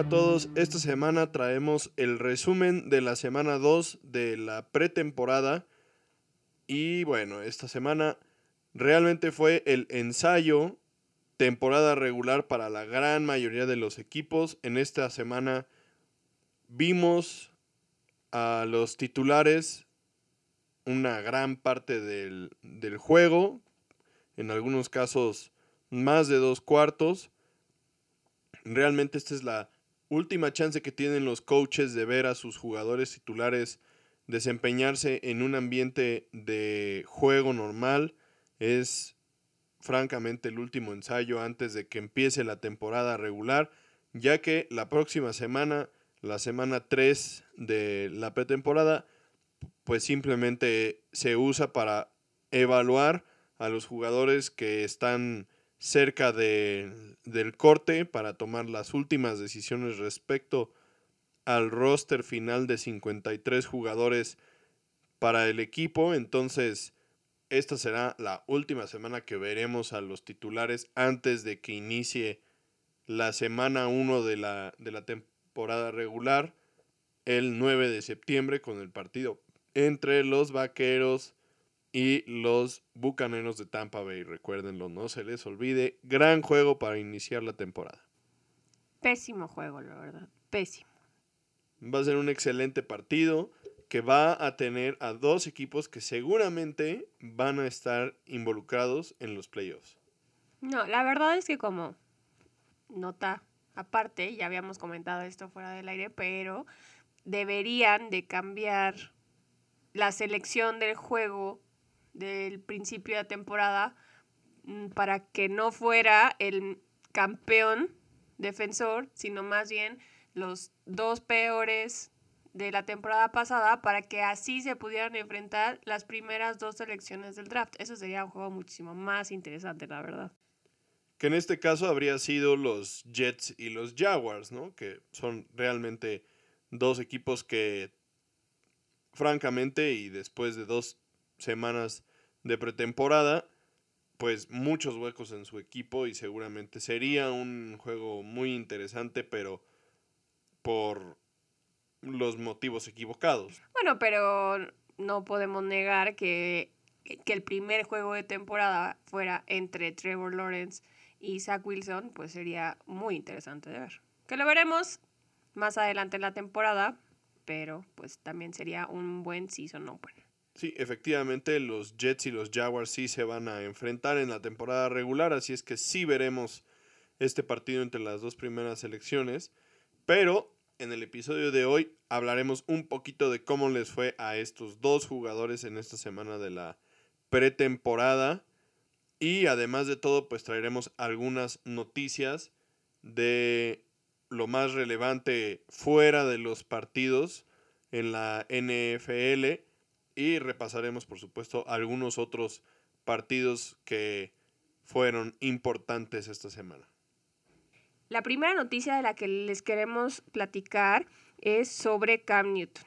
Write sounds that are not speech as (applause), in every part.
a todos? Esta semana traemos el resumen de la semana 2 de la pretemporada. Y bueno, esta semana realmente fue el ensayo, temporada regular para la gran mayoría de los equipos. En esta semana vimos a los titulares una gran parte del, del juego, en algunos casos más de dos cuartos. Realmente esta es la última chance que tienen los coaches de ver a sus jugadores titulares desempeñarse en un ambiente de juego normal. Es francamente el último ensayo antes de que empiece la temporada regular, ya que la próxima semana, la semana 3 de la pretemporada, pues simplemente se usa para evaluar a los jugadores que están cerca de, del corte para tomar las últimas decisiones respecto al roster final de 53 jugadores para el equipo. Entonces, esta será la última semana que veremos a los titulares antes de que inicie la semana 1 de la, de la temporada regular, el 9 de septiembre, con el partido entre los Vaqueros y los Bucaneros de Tampa Bay. Recuérdenlo, no se les olvide. Gran juego para iniciar la temporada. Pésimo juego, la verdad. Pésimo. Va a ser un excelente partido que va a tener a dos equipos que seguramente van a estar involucrados en los playoffs. No, la verdad es que como nota aparte, ya habíamos comentado esto fuera del aire, pero deberían de cambiar la selección del juego del principio de temporada mm, para que no fuera el campeón defensor, sino más bien los dos peores de la temporada pasada para que así se pudieran enfrentar las primeras dos selecciones del draft. Eso sería un juego muchísimo más interesante, la verdad. Que en este caso habría sido los Jets y los Jaguars, ¿no? Que son realmente dos equipos que, francamente, y después de dos semanas de pretemporada, pues muchos huecos en su equipo y seguramente sería un juego muy interesante, pero por los motivos equivocados. Bueno, pero no podemos negar que, que el primer juego de temporada fuera entre Trevor Lawrence y Zach Wilson, pues sería muy interesante de ver. Que lo veremos más adelante en la temporada, pero pues también sería un buen season open. Sí, efectivamente los Jets y los Jaguars sí se van a enfrentar en la temporada regular, así es que sí veremos este partido entre las dos primeras selecciones, pero en el episodio de hoy hablaremos un poquito de cómo les fue a estos dos jugadores en esta semana de la pretemporada y además de todo pues traeremos algunas noticias de lo más relevante fuera de los partidos en la NFL y repasaremos, por supuesto, algunos otros partidos que fueron importantes esta semana. La primera noticia de la que les queremos platicar es sobre Cam Newton.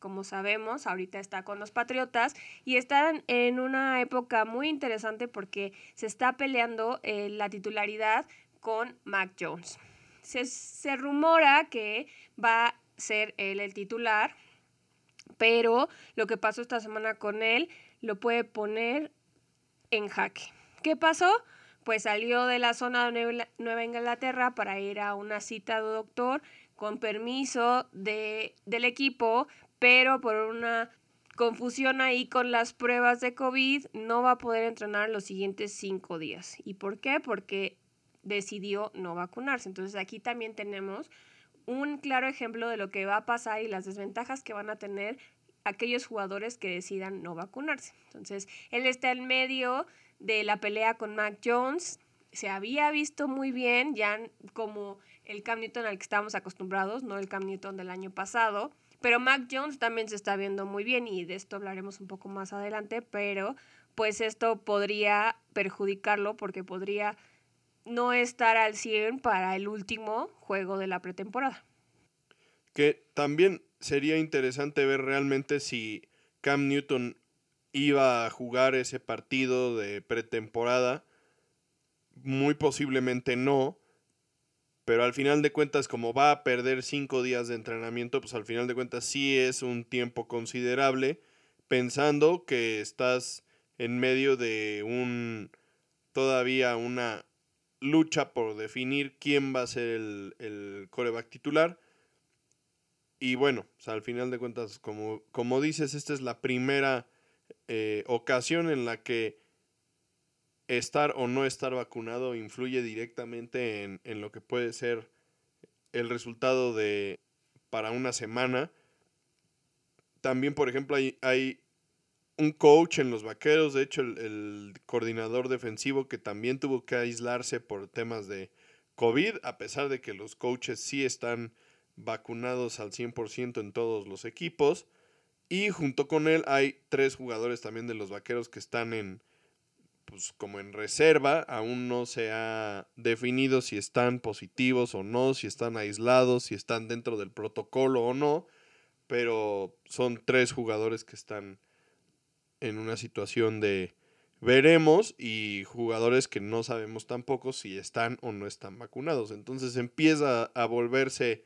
Como sabemos, ahorita está con los Patriotas y están en una época muy interesante porque se está peleando eh, la titularidad con Mac Jones. Se, se rumora que va a ser él el titular pero lo que pasó esta semana con él lo puede poner en jaque. ¿Qué pasó? Pues salió de la zona de Nueva Inglaterra para ir a una cita de doctor con permiso de, del equipo, pero por una confusión ahí con las pruebas de COVID, no va a poder entrenar los siguientes cinco días. ¿Y por qué? Porque decidió no vacunarse. Entonces aquí también tenemos un claro ejemplo de lo que va a pasar y las desventajas que van a tener aquellos jugadores que decidan no vacunarse. Entonces, él está en medio de la pelea con Mac Jones. Se había visto muy bien, ya como el Cam Newton al que estábamos acostumbrados, no el Cam Newton del año pasado. Pero Mac Jones también se está viendo muy bien y de esto hablaremos un poco más adelante, pero pues esto podría perjudicarlo porque podría no estar al 100 para el último juego de la pretemporada. Que también sería interesante ver realmente si Cam Newton iba a jugar ese partido de pretemporada. Muy posiblemente no. Pero al final de cuentas, como va a perder cinco días de entrenamiento, pues al final de cuentas sí es un tiempo considerable, pensando que estás en medio de un todavía una lucha por definir quién va a ser el, el coreback titular. Y bueno, al final de cuentas, como, como dices, esta es la primera eh, ocasión en la que estar o no estar vacunado influye directamente en, en, lo que puede ser el resultado de para una semana. También, por ejemplo, hay, hay un coach en los vaqueros, de hecho, el, el, coordinador defensivo que también tuvo que aislarse por temas de COVID, a pesar de que los coaches sí están vacunados al 100% en todos los equipos. Y junto con él hay tres jugadores también de los vaqueros que están en, pues como en reserva. Aún no se ha definido si están positivos o no, si están aislados, si están dentro del protocolo o no. Pero son tres jugadores que están en una situación de veremos y jugadores que no sabemos tampoco si están o no están vacunados. Entonces empieza a volverse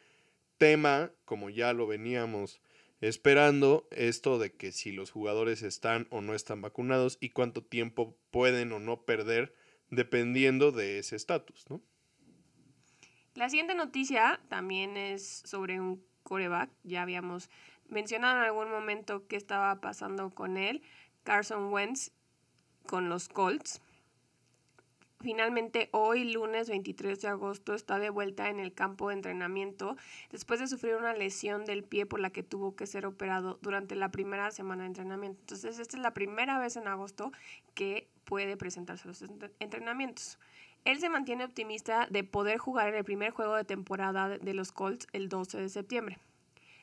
tema, como ya lo veníamos esperando, esto de que si los jugadores están o no están vacunados y cuánto tiempo pueden o no perder dependiendo de ese estatus, ¿no? La siguiente noticia también es sobre un coreback. Ya habíamos mencionado en algún momento qué estaba pasando con él. Carson Wentz con los Colts. Finalmente, hoy, lunes 23 de agosto, está de vuelta en el campo de entrenamiento después de sufrir una lesión del pie por la que tuvo que ser operado durante la primera semana de entrenamiento. Entonces, esta es la primera vez en agosto que puede presentarse a los entrenamientos. Él se mantiene optimista de poder jugar en el primer juego de temporada de los Colts el 12 de septiembre.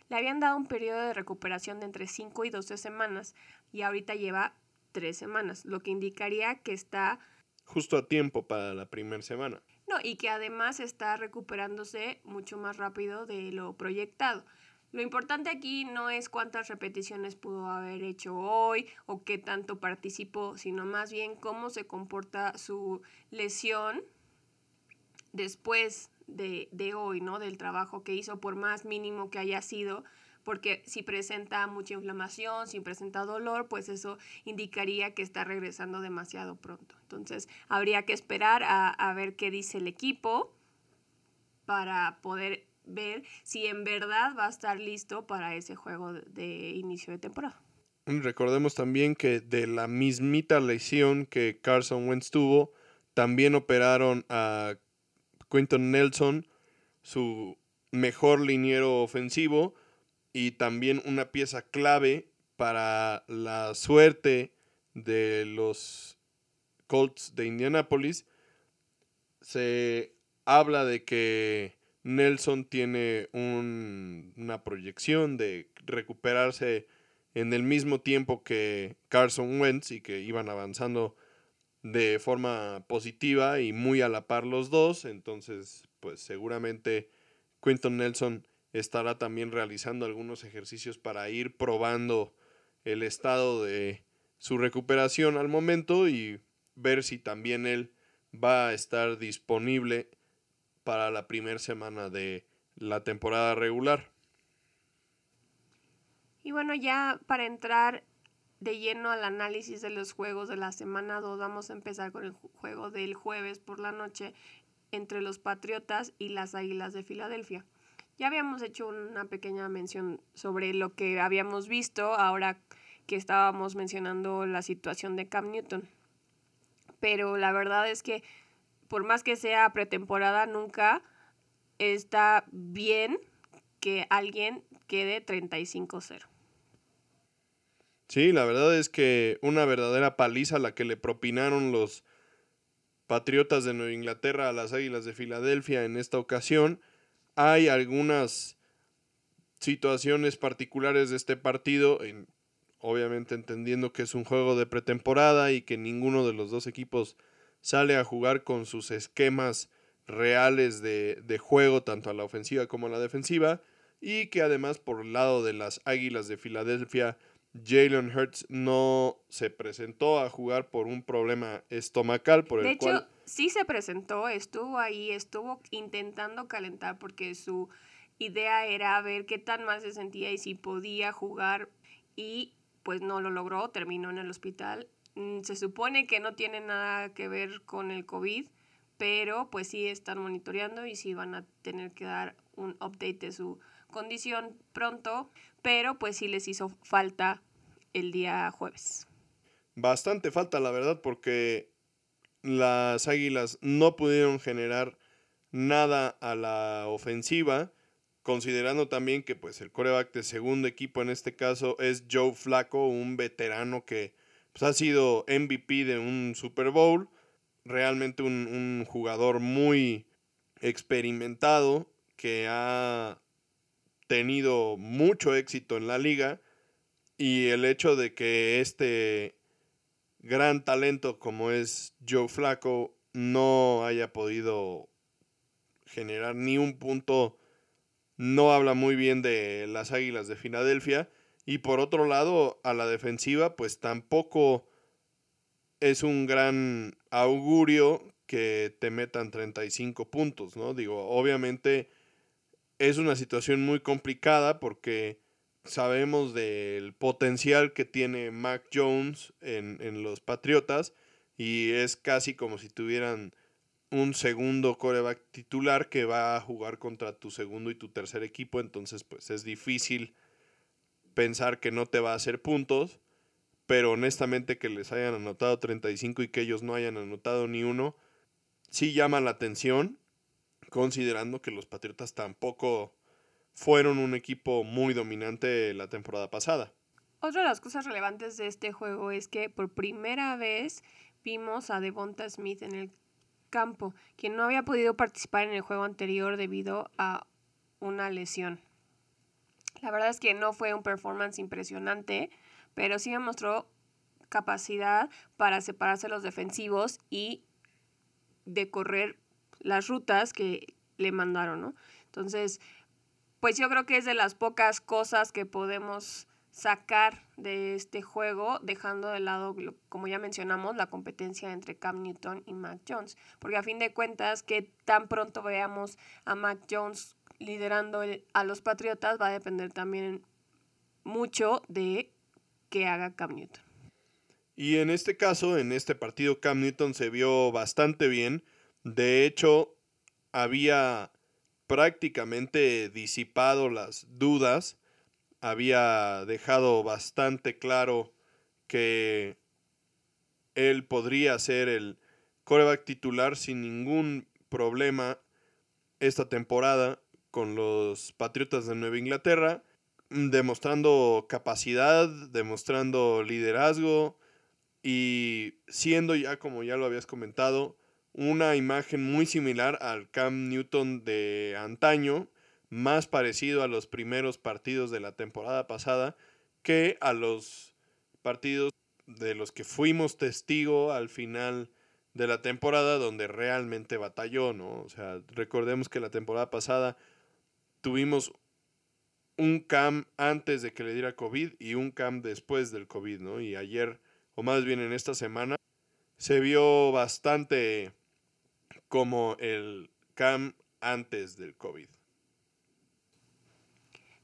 Le habían dado un periodo de recuperación de entre 5 y 12 semanas y ahorita lleva 3 semanas, lo que indicaría que está justo a tiempo para la primera semana. No, y que además está recuperándose mucho más rápido de lo proyectado. Lo importante aquí no es cuántas repeticiones pudo haber hecho hoy o qué tanto participó, sino más bien cómo se comporta su lesión después de, de hoy, ¿no? Del trabajo que hizo, por más mínimo que haya sido, porque si presenta mucha inflamación, si presenta dolor, pues eso indicaría que está regresando demasiado pronto. Entonces, habría que esperar a, ver qué dice el equipo para poder ver si en verdad va a estar listo para ese juego de, inicio de temporada. Recordemos también que de la mismita lesión que Carson Wentz tuvo, también operaron a Quinton Nelson, su mejor liniero ofensivo, y también una pieza clave para la suerte de los Colts de Indianapolis. Se habla de que Nelson tiene una proyección de recuperarse en el mismo tiempo que Carson Wentz y que iban avanzando de forma positiva y muy a la par los dos. Entonces, pues seguramente Quinton Nelson estará también realizando algunos ejercicios para ir probando el estado de su recuperación al momento y ver si también él va a estar disponible para la primera semana de la temporada regular. Y bueno, ya para entrar de lleno al análisis de los juegos de la semana 2, vamos a empezar con el juego del jueves por la noche entre los Patriotas y las Águilas de Filadelfia. Ya habíamos hecho una pequeña mención sobre lo que habíamos visto ahora que estábamos mencionando la situación de Cam Newton. Pero la verdad es que por más que sea pretemporada, nunca está bien que alguien quede 35-0. Sí, la verdad es que una verdadera paliza la que le propinaron los Patriotas de Nueva Inglaterra a las Águilas de Filadelfia en esta ocasión hay algunas situaciones particulares de este partido, obviamente entendiendo que es un juego de pretemporada y que ninguno de los dos equipos sale a jugar con sus esquemas reales de, de juego, tanto a la ofensiva como a la defensiva, y que además por el lado de las Águilas de Filadelfia, Jalen Hurts no se presentó a jugar por un problema estomacal por De el hecho, cual sí se presentó, estuvo ahí, estuvo intentando calentar porque su idea era ver qué tan mal se sentía y si podía jugar y pues no lo logró, terminó en el hospital. Mm, Se supone que no tiene nada que ver con el COVID, pero pues sí están monitoreando y sí van a tener que dar un update de su condición pronto, pero pues sí les hizo falta el día jueves. bastante falta, la verdad, porque las Águilas no pudieron generar nada a la ofensiva, considerando también que pues el coreback de segundo equipo en este caso es Joe Flacco, un veterano que pues, ha sido MVP de un Super Bowl, realmente un, un jugador muy experimentado que ha tenido mucho éxito en la liga y el hecho de que este gran talento como es Joe Flacco no haya podido generar ni un punto no habla muy bien de las Águilas de Filadelfia y por otro lado a la defensiva pues tampoco es un gran augurio que te metan 35 puntos, ¿no? Digo, obviamente es una situación muy complicada porque sabemos del potencial que tiene Mac Jones en, en los Patriotas y es casi como si tuvieran un segundo coreback titular que va a jugar contra tu segundo y tu tercer equipo, entonces pues es difícil pensar que no te va a hacer puntos, pero honestamente que les hayan anotado 35 y que ellos no hayan anotado ni uno, sí llama la atención, considerando que los Patriotas tampoco fueron un equipo muy dominante la temporada pasada. Otra de las cosas relevantes de este juego es que por primera vez vimos a Devonta Smith en el campo, quien no había podido participar en el juego anterior debido a una lesión. La verdad es que no fue un performance impresionante, pero sí demostró capacidad para separarse los defensivos y de correr las rutas que le mandaron, ¿no? Entonces, pues yo creo que es de las pocas cosas que podemos sacar de este juego, dejando de lado, como ya mencionamos, la competencia entre Cam Newton y Mac Jones. Porque a fin de cuentas, que tan pronto veamos a Mac Jones liderando a los Patriotas va a depender también mucho de que haga Cam Newton. Y en este caso, en este partido, Cam Newton se vio bastante bien. De hecho, había prácticamente disipado las dudas. Había dejado bastante claro que él podría ser el coreback titular sin ningún problema esta temporada con los Patriotas de Nueva Inglaterra, demostrando capacidad, demostrando liderazgo, y siendo ya, como ya lo habías comentado, una imagen muy similar al Cam Newton de antaño, más parecido a los primeros partidos de la temporada pasada que a los partidos de los que fuimos testigo al final de la temporada donde realmente batalló, ¿no? O sea, recordemos que la temporada pasada tuvimos un Cam antes de que le diera COVID y un Cam después del COVID, ¿no? Y ayer o más bien en esta semana, se vio bastante como el Cam antes del COVID.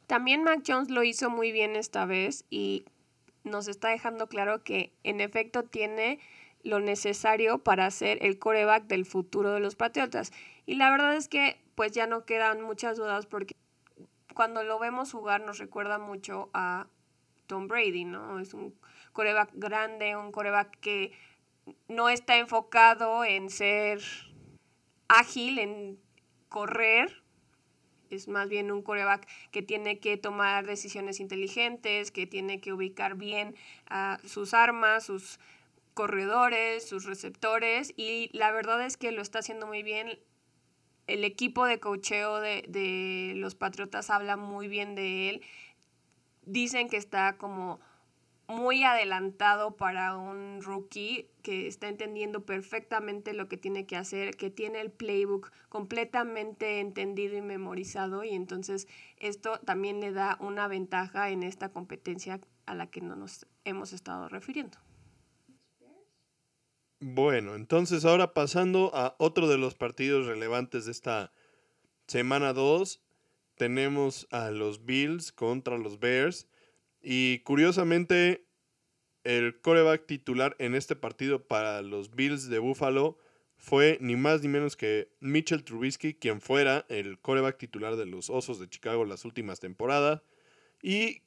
También Mac Jones lo hizo muy bien esta vez y nos está dejando claro que en efecto tiene lo necesario para ser el coreback del futuro de los Patriotas. Y la verdad es que pues ya no quedan muchas dudas porque cuando lo vemos jugar nos recuerda mucho a Tom Brady, ¿no? Es un coreback grande, un coreback que no está enfocado en ser ágil, en correr, es más bien un coreback que tiene que tomar decisiones inteligentes, que tiene que ubicar bien a sus armas, sus corredores, sus receptores y la verdad es que lo está haciendo muy bien. El equipo de cocheo de, de los Patriotas habla muy bien de él. Dicen que está como muy adelantado para un rookie que está entendiendo perfectamente lo que tiene que hacer, que tiene el playbook completamente entendido y memorizado y entonces esto también le da una ventaja en esta competencia a la que no nos hemos estado refiriendo. Bueno, entonces ahora pasando a otro de los partidos relevantes de esta semana 2, tenemos a los Bills contra los Bears. Y curiosamente, el coreback titular en este partido para los Bills de Buffalo fue ni más ni menos que Mitchell Trubisky, quien fuera el coreback titular de los Osos de Chicago las últimas temporadas. Y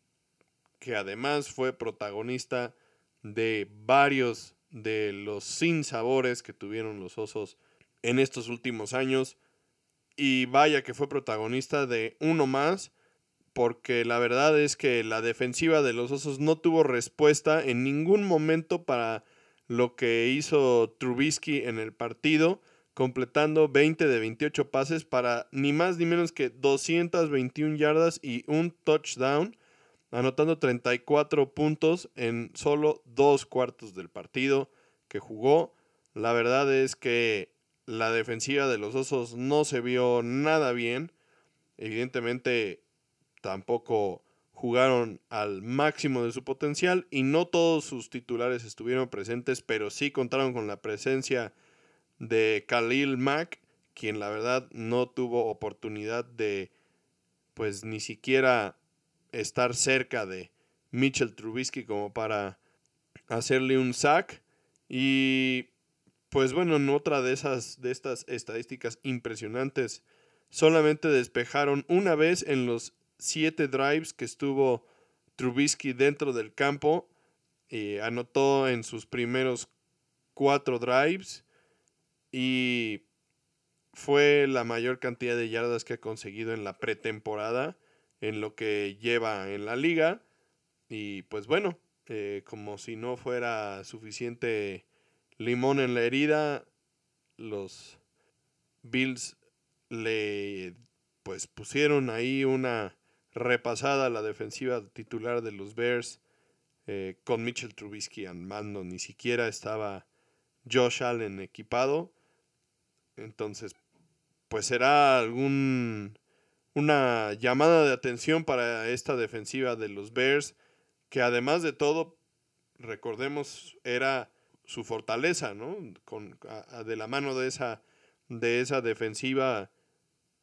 que además fue protagonista de varios de los sinsabores que tuvieron los osos en estos últimos años. Y vaya que fue protagonista de uno más, porque la verdad es que la defensiva de los osos no tuvo respuesta en ningún momento para lo que hizo Trubisky en el partido, completando 20 de 28 pases para ni más ni menos que 221 yardas y un touchdown anotando 34 puntos en solo dos cuartos del partido que jugó. La verdad es que la defensiva de los Osos no se vio nada bien. Evidentemente tampoco jugaron al máximo de su potencial y no todos sus titulares estuvieron presentes, pero sí contaron con la presencia de Khalil Mack, quien la verdad no tuvo oportunidad de pues ni siquiera estar cerca de Mitchell Trubisky como para hacerle un sack. Y pues bueno, en otra de esas de estas estadísticas impresionantes, solamente despejaron una vez en los siete drives que estuvo Trubisky dentro del campo. y anotó en sus primeros cuatro drives y fue la mayor cantidad de yardas que ha conseguido en la pretemporada en lo que lleva en la liga. Y pues bueno, eh, como si no fuera suficiente limón en la herida, los Bills le pues pusieron ahí una repasada la defensiva titular de los Bears eh, con Mitchell Trubisky al mando. Ni siquiera estaba Josh Allen equipado. Entonces, pues será algún una llamada de atención para esta defensiva de los Bears, que además de todo, recordemos, era su fortaleza, ¿no? Con, de la mano de esa, de esa defensiva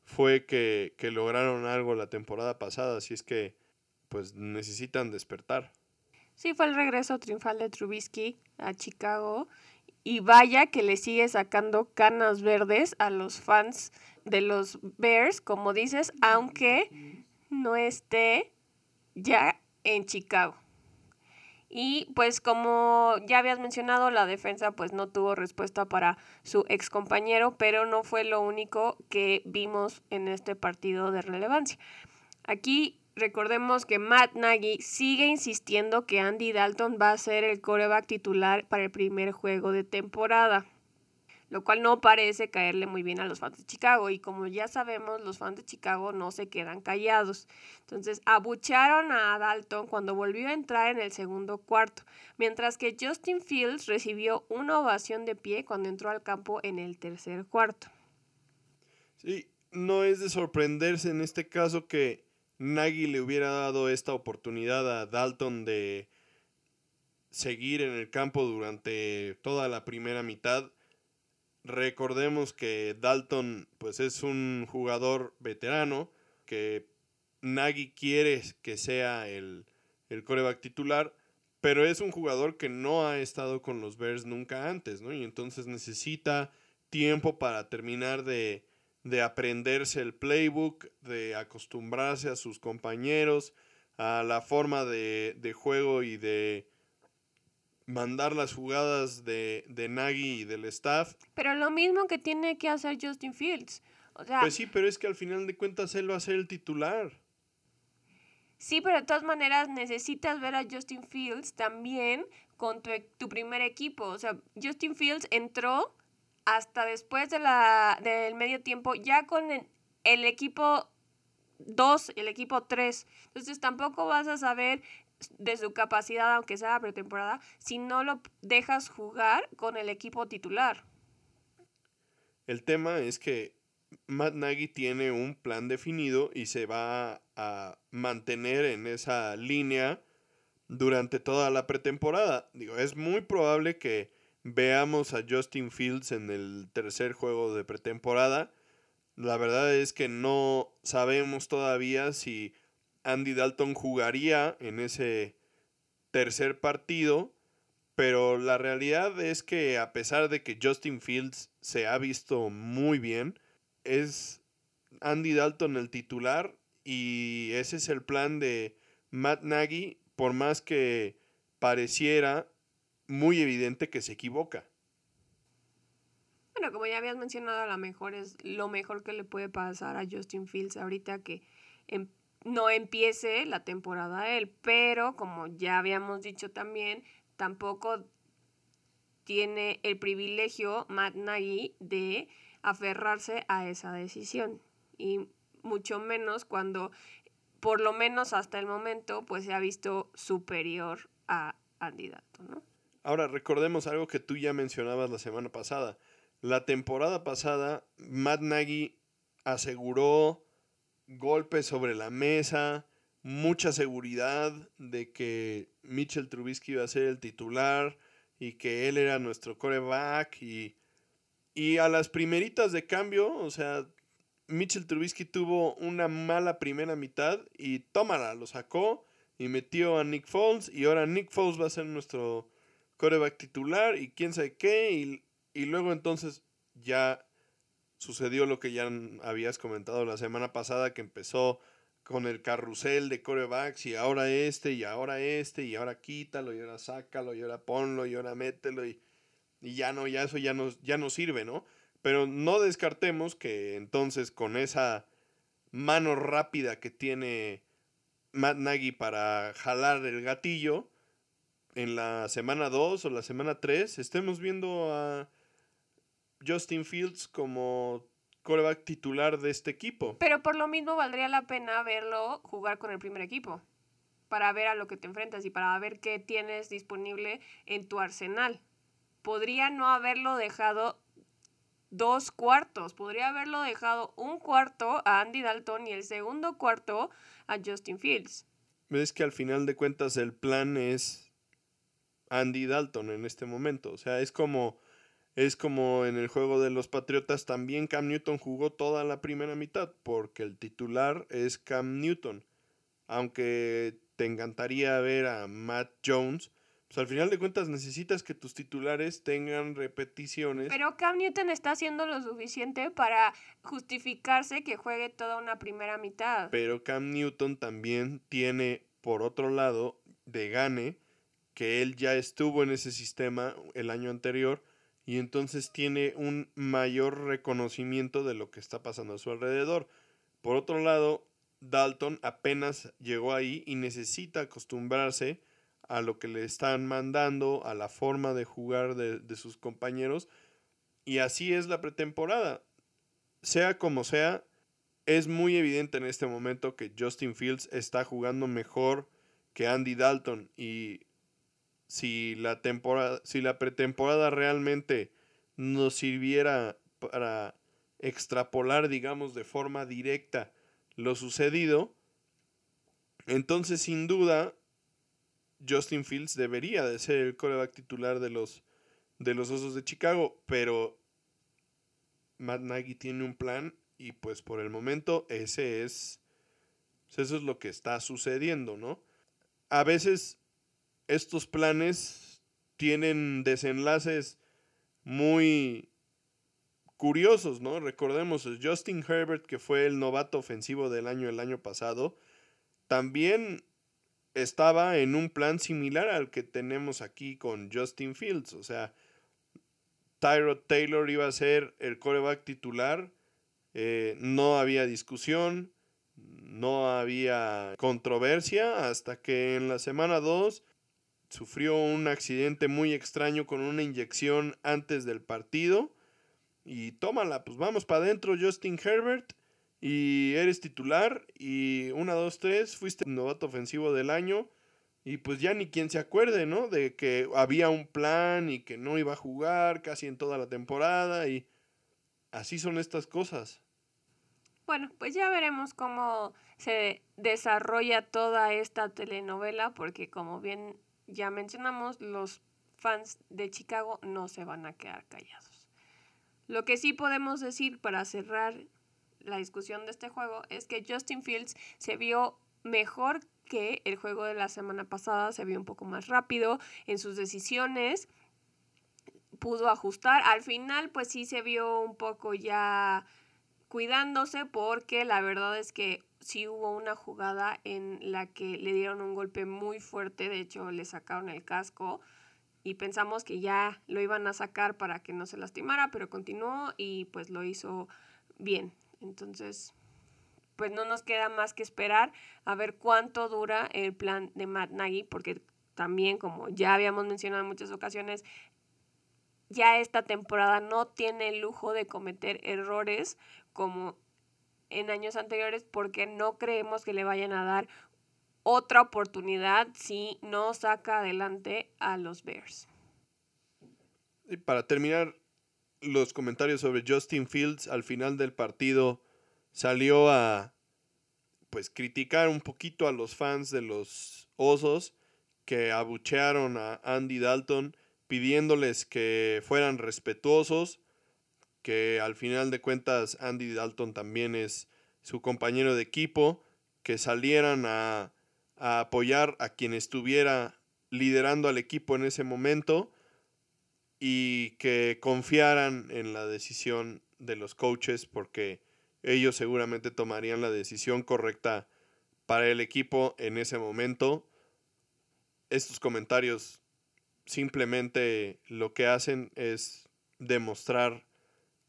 fue que, que lograron algo la temporada pasada, así es que pues necesitan despertar. Sí, fue el regreso triunfal de Trubisky a Chicago y vaya que le sigue sacando canas verdes a los fans de los Bears, como dices, aunque no esté ya en Chicago. Y pues como ya habías mencionado, la defensa pues no tuvo respuesta para su ex compañero, pero no fue lo único que vimos en este partido de relevancia. Aquí recordemos que Matt Nagy sigue insistiendo que Andy Dalton va a ser el coreback titular para el primer juego de temporada lo cual no parece caerle muy bien a los fans de Chicago. Y como ya sabemos, los fans de Chicago no se quedan callados. Entonces, abucharon a Dalton cuando volvió a entrar en el segundo cuarto, mientras que Justin Fields recibió una ovación de pie cuando entró al campo en el tercer cuarto. Sí, no es de sorprenderse en este caso que Nagy le hubiera dado esta oportunidad a Dalton de seguir en el campo durante toda la primera mitad Recordemos que Dalton pues es un jugador veterano que Nagy quiere que sea el, el coreback titular, pero es un jugador que no ha estado con los Bears nunca antes, ¿no? Y entonces necesita tiempo para terminar de, de aprenderse el playbook, de acostumbrarse a sus compañeros, a la forma de, de juego y de, mandar las jugadas de, de Nagy y del staff. Pero lo mismo que tiene que hacer Justin Fields. O sea, pues sí, pero es que al final de cuentas él va a ser el titular. Sí, pero de todas maneras necesitas ver a Justin Fields también con tu, tu primer equipo. O sea, Justin Fields entró hasta después de la, del medio tiempo ya con el, el equipo 2, el equipo 3. Entonces tampoco vas a saber de su capacidad, aunque sea pretemporada, si no lo dejas jugar con el equipo titular. El tema es que Matt Nagy tiene un plan definido y se va a mantener en esa línea durante toda la pretemporada. Digo, es muy probable que veamos a Justin Fields en el tercer juego de pretemporada. La verdad es que no sabemos todavía si Andy Dalton jugaría en ese tercer partido, pero la realidad es que a pesar de que Justin Fields se ha visto muy bien, es Andy Dalton el titular y ese es el plan de Matt Nagy, por más que pareciera muy evidente que se equivoca. Bueno, como ya habías mencionado, a lo mejor es lo mejor que le puede pasar a Justin Fields ahorita que em, no empiece la temporada él, pero como ya habíamos dicho también, tampoco tiene el privilegio Matt Nagy de aferrarse a esa decisión y mucho menos cuando por lo menos hasta el momento pues se ha visto superior a Andy Dalton, ¿no? Ahora recordemos algo que tú ya mencionabas la semana pasada. La temporada pasada Matt Nagy aseguró golpes sobre la mesa, mucha seguridad de que Mitchell Trubisky iba a ser el titular y que él era nuestro coreback y y a las primeritas de cambio, o sea, Mitchell Trubisky tuvo una mala primera mitad y tómala, lo sacó y metió a Nick Foles y ahora Nick Foles va a ser nuestro coreback titular y quién sabe qué y, y luego entonces ya sucedió lo que ya habías comentado la semana pasada que empezó con el carrusel de corebacks y ahora este y ahora este y ahora quítalo y ahora sácalo y ahora ponlo y ahora mételo y y ya no, ya eso ya no, ya no sirve, ¿no? Pero no descartemos que entonces con esa mano rápida que tiene Matt Nagy para jalar el gatillo, en la semana 2 o la semana 3 estemos viendo a Justin Fields como coreback titular de este equipo. Pero por lo mismo valdría la pena verlo jugar con el primer equipo, para ver a lo que te enfrentas y para ver qué tienes disponible en tu arsenal podría no haberlo dejado dos cuartos. Podría haberlo dejado un cuarto a Andy Dalton y el segundo cuarto a Justin Fields. Es que al final de cuentas el plan es Andy Dalton en este momento. O sea, es como, es como en el juego de los Patriotas también Cam Newton jugó toda la primera mitad porque el titular es Cam Newton. Aunque te encantaría ver a Matt Jones pues al final de cuentas necesitas que tus titulares tengan repeticiones. Pero Cam Newton está haciendo lo suficiente para justificarse que juegue toda una primera mitad. Pero Cam Newton también tiene, por otro lado, de gane, que él ya estuvo en ese sistema el año anterior y entonces tiene un mayor reconocimiento de lo que está pasando a su alrededor. Por otro lado, Dalton apenas llegó ahí y necesita acostumbrarse a lo que le están mandando, a la forma de jugar de, sus compañeros. Y así es la pretemporada. Sea como sea, es muy evidente en este momento que Justin Fields está jugando mejor que Andy Dalton. Y si la temporada, si la pretemporada realmente nos sirviera para extrapolar, digamos, de forma directa lo sucedido, entonces sin duda Justin Fields debería de ser el coreback titular de los, de los Osos de Chicago, pero Matt Nagy tiene un plan y pues por el momento ese es, eso es lo que está sucediendo, ¿no? A veces estos planes tienen desenlaces muy curiosos, ¿no? Recordemos, Justin Herbert, que fue el novato ofensivo del año el año pasado, también estaba en un plan similar al que tenemos aquí con Justin Fields. O sea, Tyrod Taylor iba a ser el coreback titular. Eh, no había discusión, no había controversia hasta que en la semana 2 sufrió un accidente muy extraño con una inyección antes del partido. Y tómala, pues vamos para adentro Justin Herbert y eres titular y una, dos, tres, fuiste novato ofensivo del año Y pues ya ni quien se acuerde, ¿no? De que había un plan y que no iba a jugar casi en toda la temporada y así son estas cosas. Bueno, pues ya veremos cómo se desarrolla toda esta telenovela, porque como bien ya mencionamos, los fans de Chicago no se van a quedar callados. Lo que sí podemos decir para cerrar la discusión de este juego es que Justin Fields se vio mejor que el juego de la semana pasada, se vio un poco más rápido en sus decisiones, pudo ajustar. Al final, pues sí se vio un poco ya cuidándose porque la verdad es que sí hubo una jugada en la que le dieron un golpe muy fuerte, de hecho le sacaron el casco y pensamos que ya lo iban a sacar para que no se lastimara, pero continuó y pues lo hizo bien. Entonces, pues no nos queda más que esperar a ver cuánto dura el plan de Matt Nagy, porque también, como ya habíamos mencionado en muchas ocasiones, ya esta temporada no tiene el lujo de cometer errores como en años anteriores porque no creemos que le vayan a dar otra oportunidad si no saca adelante a los Bears. Y para terminar los comentarios sobre Justin Fields al final del partido salió a pues criticar un poquito a los fans de los Osos que abuchearon a Andy Dalton pidiéndoles que fueran respetuosos, que al final de cuentas Andy Dalton también es su compañero de equipo, que salieran a, a apoyar a quien estuviera liderando al equipo en ese momento y que confiaran en la decisión de los coaches porque ellos seguramente tomarían la decisión correcta para el equipo en ese momento. Estos comentarios simplemente lo que hacen es demostrar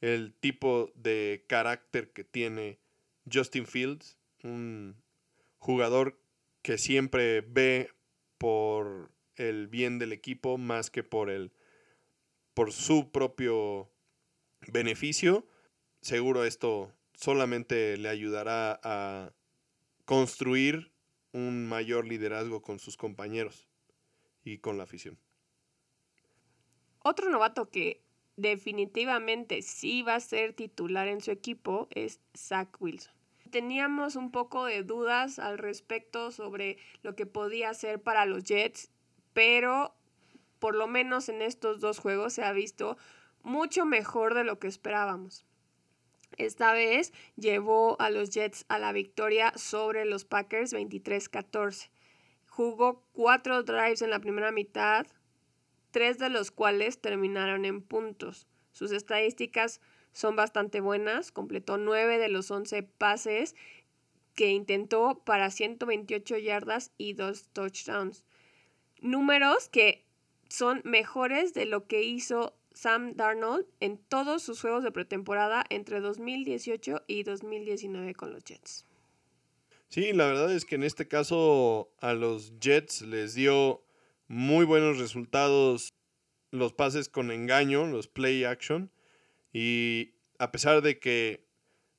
el tipo de carácter que tiene Justin Fields, un jugador que siempre ve por el bien del equipo más que por el por su propio beneficio. Seguro esto solamente le ayudará a construir un mayor liderazgo con sus compañeros y con la afición. Otro novato que definitivamente sí va a ser titular en su equipo es Zach Wilson. Teníamos un poco de dudas al respecto sobre lo que podía hacer para los Jets, pero por lo menos en estos dos juegos se ha visto mucho mejor de lo que esperábamos. Esta vez llevó a los Jets a la victoria sobre los Packers 23-14. Jugó cuatro drives en la primera mitad, tres de los cuales terminaron en puntos. Sus estadísticas son bastante buenas, completó nueve de los once pases que intentó para 128 yardas y dos touchdowns. Números que son mejores de lo que hizo Sam Darnold en todos sus juegos de pretemporada entre 2018 y 2019 con los Jets. Sí, la verdad es que en este caso a los Jets les dio muy buenos resultados los pases con engaño, los play action. Y a pesar de que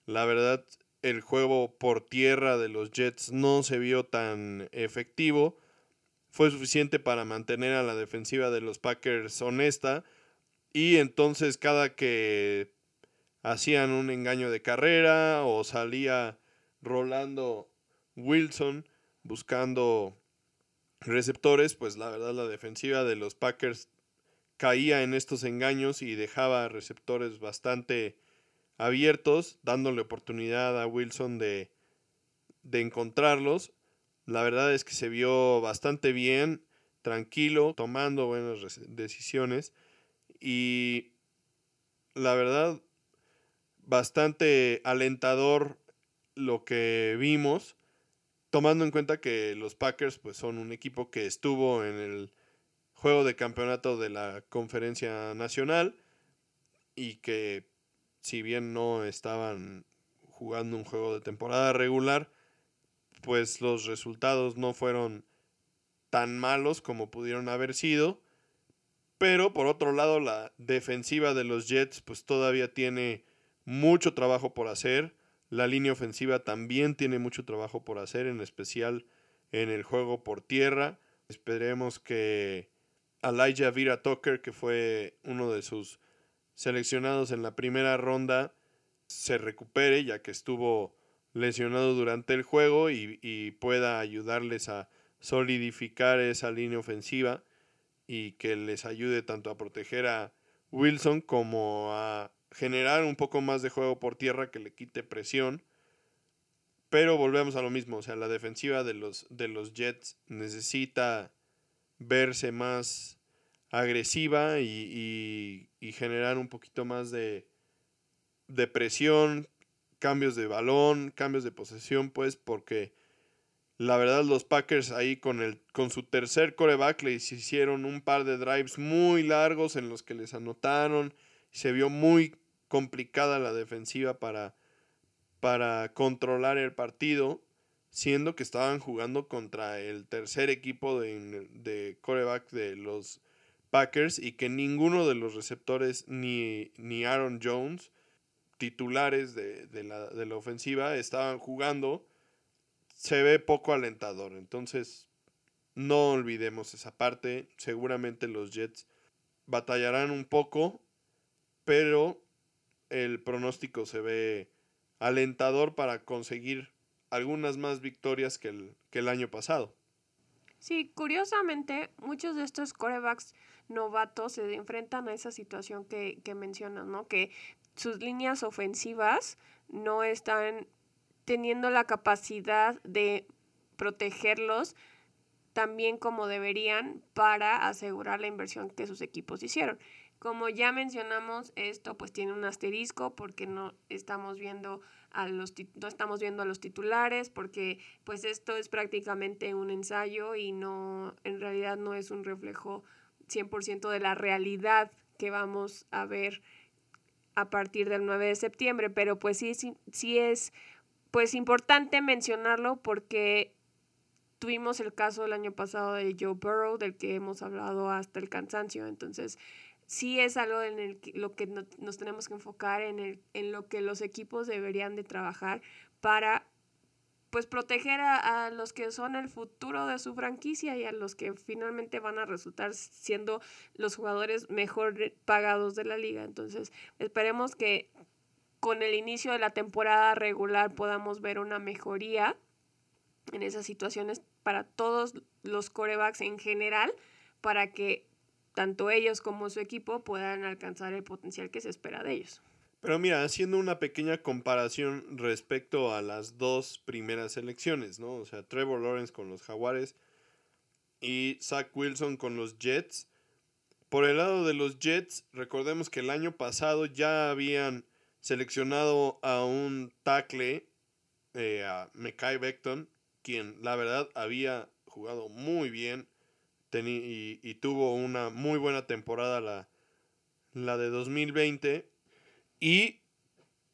la verdad el juego por tierra de los Jets no se vio tan efectivo, fue suficiente para mantener a la defensiva de los Packers honesta y entonces cada que hacían un engaño de carrera o salía rolando Wilson buscando receptores, pues la verdad la defensiva de los Packers caía en estos engaños y dejaba receptores bastante abiertos, dándole oportunidad a Wilson de, de encontrarlos. La verdad es que se vio bastante bien, tranquilo, tomando buenas decisiones y la verdad, bastante alentador lo que vimos, tomando en cuenta que los Packers pues, son un equipo que estuvo en el juego de campeonato de la conferencia nacional y que si bien no estaban jugando un juego de temporada regular, pues los resultados no fueron tan malos como pudieron haber sido pero por otro lado, la defensiva de los Jets pues todavía tiene mucho trabajo por hacer. La línea ofensiva también tiene mucho trabajo por hacer, en especial en el juego por tierra. Esperemos que Elijah Vira Tucker, que fue uno de sus seleccionados en la primera ronda, se recupere, ya que estuvo lesionado durante el juego y, y pueda ayudarles a solidificar esa línea ofensiva y que les ayude tanto a proteger a Wilson como a generar un poco más de juego por tierra que le quite presión. Pero volvemos a lo mismo, o sea, la defensiva de los, de los Jets necesita verse más agresiva y, generar un poquito más de, de presión, cambios de balón, cambios de posesión, pues, porque la verdad los Packers ahí con, el, con su tercer coreback les hicieron un par de drives muy largos en los que les anotaron. Se vio muy complicada la defensiva para, para controlar el partido, siendo que estaban jugando contra el tercer equipo de, de coreback de los Packers y que ninguno de los receptores ni, ni Aaron Jones, titulares de, la, de la ofensiva, estaban jugando se ve poco alentador. Entonces, no olvidemos esa parte. Seguramente los Jets batallarán un poco, pero el pronóstico se ve alentador para conseguir algunas más victorias que el, que el año pasado. Sí, curiosamente, muchos de estos corebacks novatos se enfrentan a esa situación que, que mencionas, ¿no? Que sus líneas ofensivas no están teniendo la capacidad de protegerlos también como deberían para asegurar la inversión que sus equipos hicieron. Como ya mencionamos, esto pues tiene un asterisco porque no estamos viendo a los no estamos viendo a los titulares porque pues esto es prácticamente un ensayo y no en realidad no es un reflejo 100% de la realidad que vamos a ver a partir del 9 de septiembre, pero pues sí, sí, sí es pues importante mencionarlo porque tuvimos el caso el año pasado de Joe Burrow, del que hemos hablado hasta el cansancio, entonces sí es algo en el lo que nos tenemos que enfocar, en, el, en lo que los equipos deberían de trabajar para pues proteger a, a, los que son el futuro de su franquicia y a los que finalmente van a resultar siendo los jugadores mejor pagados de la liga. Entonces, esperemos que con el inicio de la temporada regular podamos ver una mejoría en esas situaciones para todos los corebacks en general, para que tanto ellos como su equipo puedan alcanzar el potencial que se espera de ellos. Pero mira, haciendo una pequeña comparación respecto a las dos primeras elecciones, ¿no? O sea, Trevor Lawrence con los Jaguares y Zach Wilson con los Jets. Por el lado de los Jets, recordemos que el año pasado ya habían seleccionado a un tackle, eh, a Mekai Beckton, quien la verdad había jugado muy bien y, y, tuvo una muy buena temporada la, la de 2020 y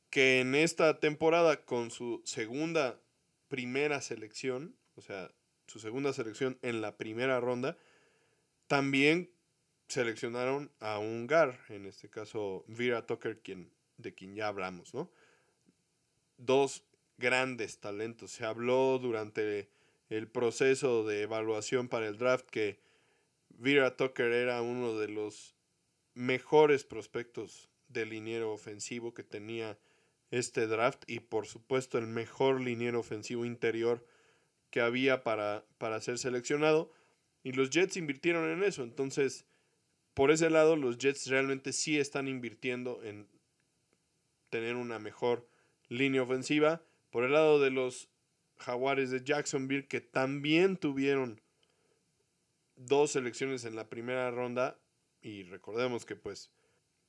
que en esta temporada con su segunda primera selección, o sea, su segunda selección en la primera ronda, también seleccionaron a un GAR, en este caso Vira Tucker, quien de quien ya hablamos, ¿no? Dos grandes talentos. Se habló durante el proceso de evaluación para el draft que Vera Tucker era uno de los mejores prospectos de liniero ofensivo que tenía este draft y por supuesto el mejor liniero ofensivo interior que había para, para ser seleccionado y los Jets invirtieron en eso entonces por ese lado los Jets realmente sí están invirtiendo en tener una mejor línea ofensiva. Por el lado de los Jaguares de Jacksonville, que también tuvieron dos selecciones en la primera ronda, y recordemos que pues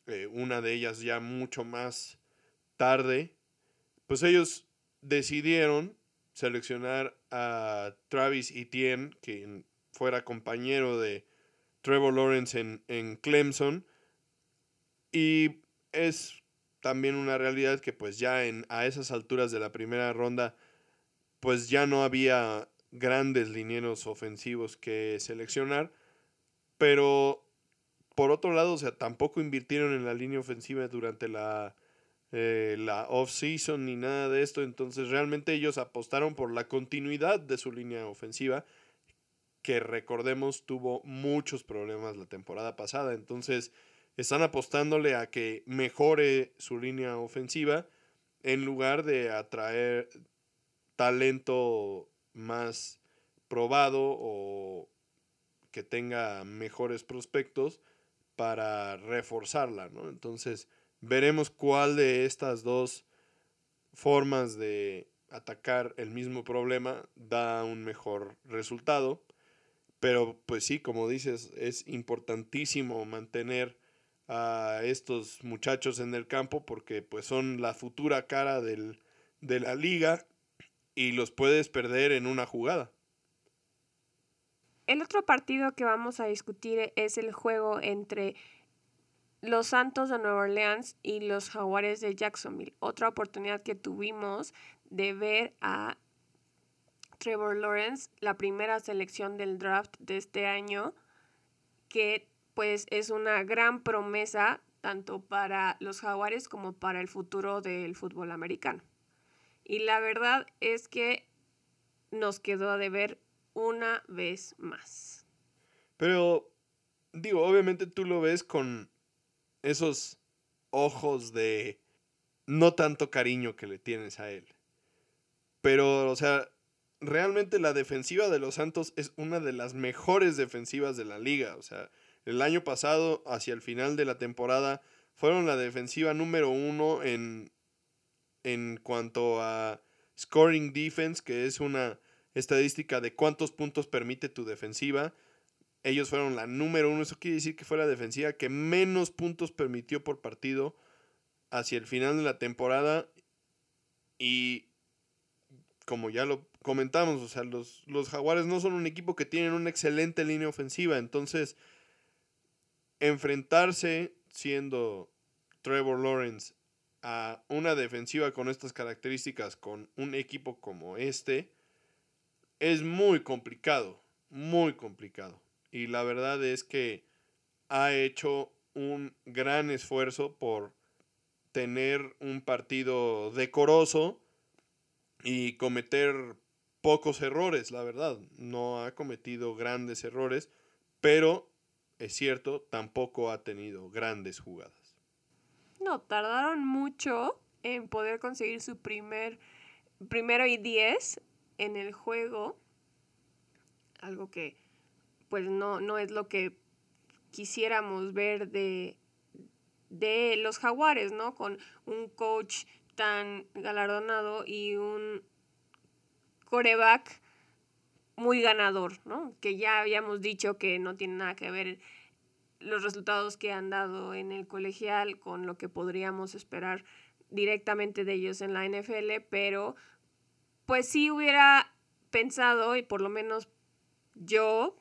eh, una de ellas ya mucho más tarde, pues ellos decidieron seleccionar a Travis Etienne, quien fuera compañero de Trevor Lawrence en, en Clemson, y es también una realidad que pues ya en, a esas alturas de la primera ronda pues ya no había grandes linieros ofensivos que seleccionar, pero por otro lado, o sea, tampoco invirtieron en la línea ofensiva durante la, eh, la off-season ni nada de esto, entonces realmente ellos apostaron por la continuidad de su línea ofensiva, que recordemos tuvo muchos problemas la temporada pasada. Entonces están apostándole a que mejore su línea ofensiva en lugar de atraer talento más probado o que tenga mejores prospectos para reforzarla, ¿no? Entonces, veremos cuál de estas dos formas de atacar el mismo problema da un mejor resultado. Pero pues sí, como dices, es importantísimo mantener a estos muchachos en el campo porque pues son la futura cara del, de la liga y los puedes perder en una jugada. El otro partido que vamos a discutir es el juego entre los Santos de Nueva Orleans y los Jaguares de Jacksonville. Otra oportunidad que tuvimos de ver a Trevor Lawrence, la primera selección del draft de este año, que pues es una gran promesa tanto para los jaguares como para el futuro del fútbol americano. Y la verdad es que nos quedó de ver una vez más. Pero, digo, obviamente tú lo ves con esos ojos de no tanto cariño que le tienes a él. Pero, o sea, realmente la defensiva de los Santos es una de las mejores defensivas de la liga. O sea, el año pasado, hacia el final de la temporada, fueron la defensiva número uno en, en cuanto a scoring defense, que es una estadística de cuántos puntos permite tu defensiva. Ellos fueron la número uno. Eso quiere decir que fue la defensiva que menos puntos permitió por partido hacia el final de la temporada. Y como ya lo comentamos, o sea, los, los Jaguares no son un equipo que tienen una excelente línea ofensiva, entonces enfrentarse siendo Trevor Lawrence a una defensiva con estas características, con un equipo como este, es muy complicado, muy complicado. Y la verdad es que ha hecho un gran esfuerzo por tener un partido decoroso y cometer pocos errores, la verdad. No ha cometido grandes errores, pero es cierto, tampoco ha tenido grandes jugadas. Tardaron mucho en poder conseguir su primer primero y diez en el juego. Algo que pues no, no es lo que quisiéramos ver de, de los jaguares, ¿no? Con un coach tan galardonado y un coreback muy ganador, ¿no? Que ya habíamos dicho que no tiene nada que ver los resultados que han dado en el colegial con lo que podríamos esperar directamente de ellos en la NFL, pero pues sí hubiera pensado, y por lo menos yo,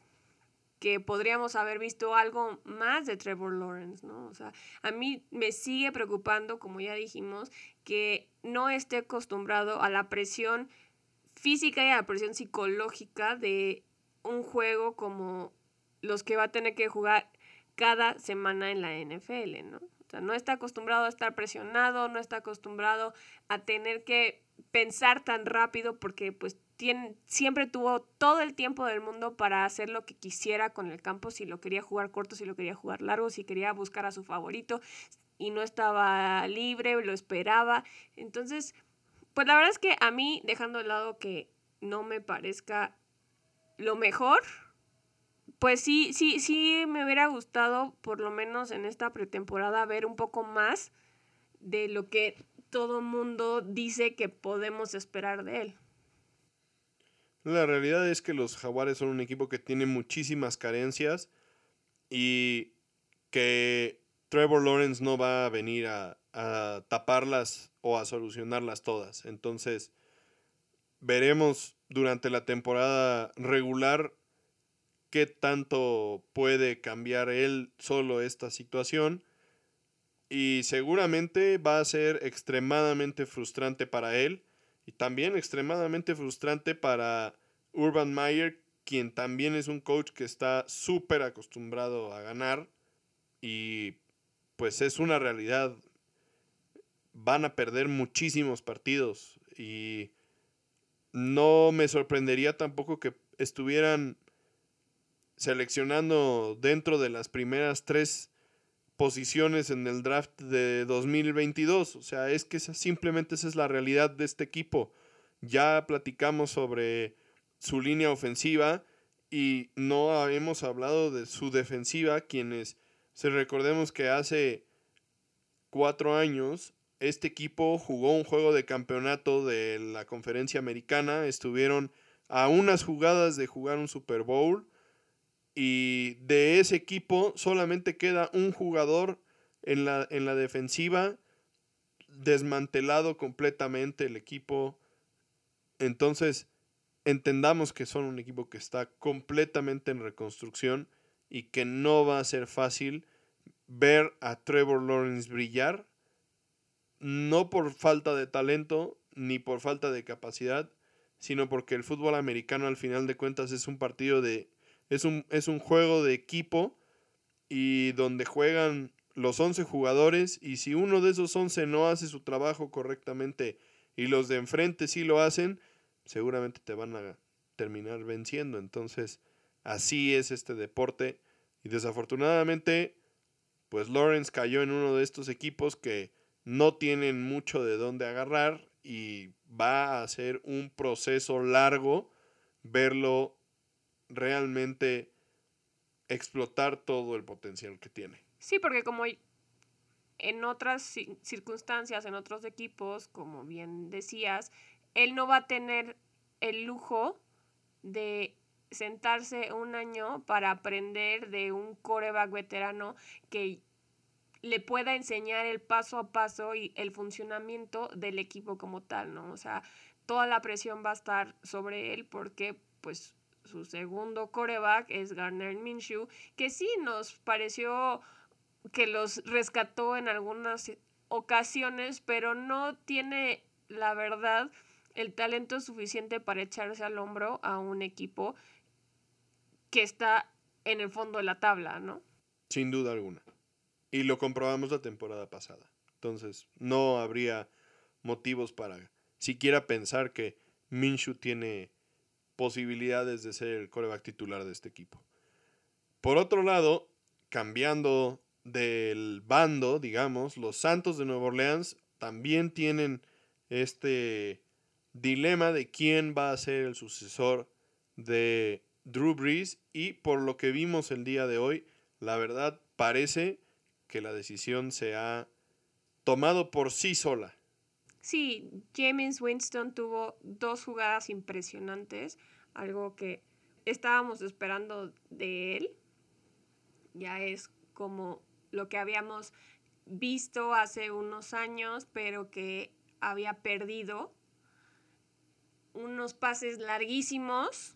que podríamos haber visto algo más de Trevor Lawrence, ¿no? O sea, a mí me sigue preocupando, como ya dijimos, que no esté acostumbrado a la presión física y a la presión psicológica de un juego como los que va a tener que jugar cada semana en la NFL, ¿no? O sea, no está acostumbrado a estar presionado, no está acostumbrado a tener que pensar tan rápido porque pues tiene, siempre tuvo todo el tiempo del mundo para hacer lo que quisiera con el campo, si lo quería jugar corto, si lo quería jugar largo, si quería buscar a su favorito y no estaba libre, lo esperaba. Entonces, pues la verdad es que a mí, dejando de lado que no me parezca lo mejor, pues sí, sí, sí me hubiera gustado, por lo menos en esta pretemporada, ver un poco más de lo que todo mundo dice que podemos esperar de él. La realidad es que los Jaguares son un equipo que tiene muchísimas carencias y que Trevor Lawrence no va a venir a, a taparlas o a solucionarlas todas. Entonces, veremos durante la temporada regular qué tanto puede cambiar él solo esta situación. Y seguramente va a ser extremadamente frustrante para él y también extremadamente frustrante para Urban Meyer, quien también es un coach que está súper acostumbrado a ganar y pues es una realidad van a perder muchísimos partidos y no me sorprendería tampoco que estuvieran seleccionando dentro de las primeras tres posiciones en el draft de 2022. O sea, es que simplemente esa es la realidad de este equipo. Ya platicamos sobre su línea ofensiva y no hemos hablado de su defensiva, quienes, se recordemos que hace cuatro años este equipo jugó un juego de campeonato de la conferencia americana, estuvieron a unas jugadas de jugar un Super Bowl y de ese equipo solamente queda un jugador en la, en la defensiva, desmantelado completamente el equipo. Entonces, entendamos que son un equipo que está completamente en reconstrucción y que no va a ser fácil ver a Trevor Lawrence brillar, no por falta de talento ni por falta de capacidad, sino porque el fútbol americano al final de cuentas es un partido de es un, es un juego de equipo y donde juegan los 11 jugadores y si uno de esos 11 no hace su trabajo correctamente y los de enfrente sí lo hacen, seguramente te van a terminar venciendo. Entonces, así es este deporte y desafortunadamente, pues Lawrence cayó en uno de estos equipos que no tienen mucho de dónde agarrar y va a ser un proceso largo verlo realmente explotar todo el potencial que tiene. Sí, porque como en otras circunstancias, en otros equipos, como bien decías, él no va a tener el lujo de sentarse un año para aprender de un coreback veterano que le pueda enseñar el paso a paso y el funcionamiento del equipo como tal, ¿no? O sea, toda la presión va a estar sobre él porque pues su segundo coreback es Garner Minshew, que sí nos pareció que los rescató en algunas ocasiones, pero no tiene, la verdad, el talento suficiente para echarse al hombro a un equipo que está en el fondo de la tabla, ¿no? Sin duda alguna. Y lo comprobamos la temporada pasada. Entonces, no habría motivos para siquiera pensar que Minshew tiene posibilidades de ser el coreback titular de este equipo. Por otro lado, cambiando del bando, digamos, los Santos de Nueva Orleans también tienen este dilema de quién va a ser el sucesor de Drew Brees y por lo que vimos el día de hoy, la verdad parece que la decisión se ha tomado por sí sola. Sí, James Winston tuvo dos jugadas impresionantes, algo que estábamos esperando de él. Ya es como lo que habíamos visto hace unos años, pero que había perdido. Unos pases larguísimos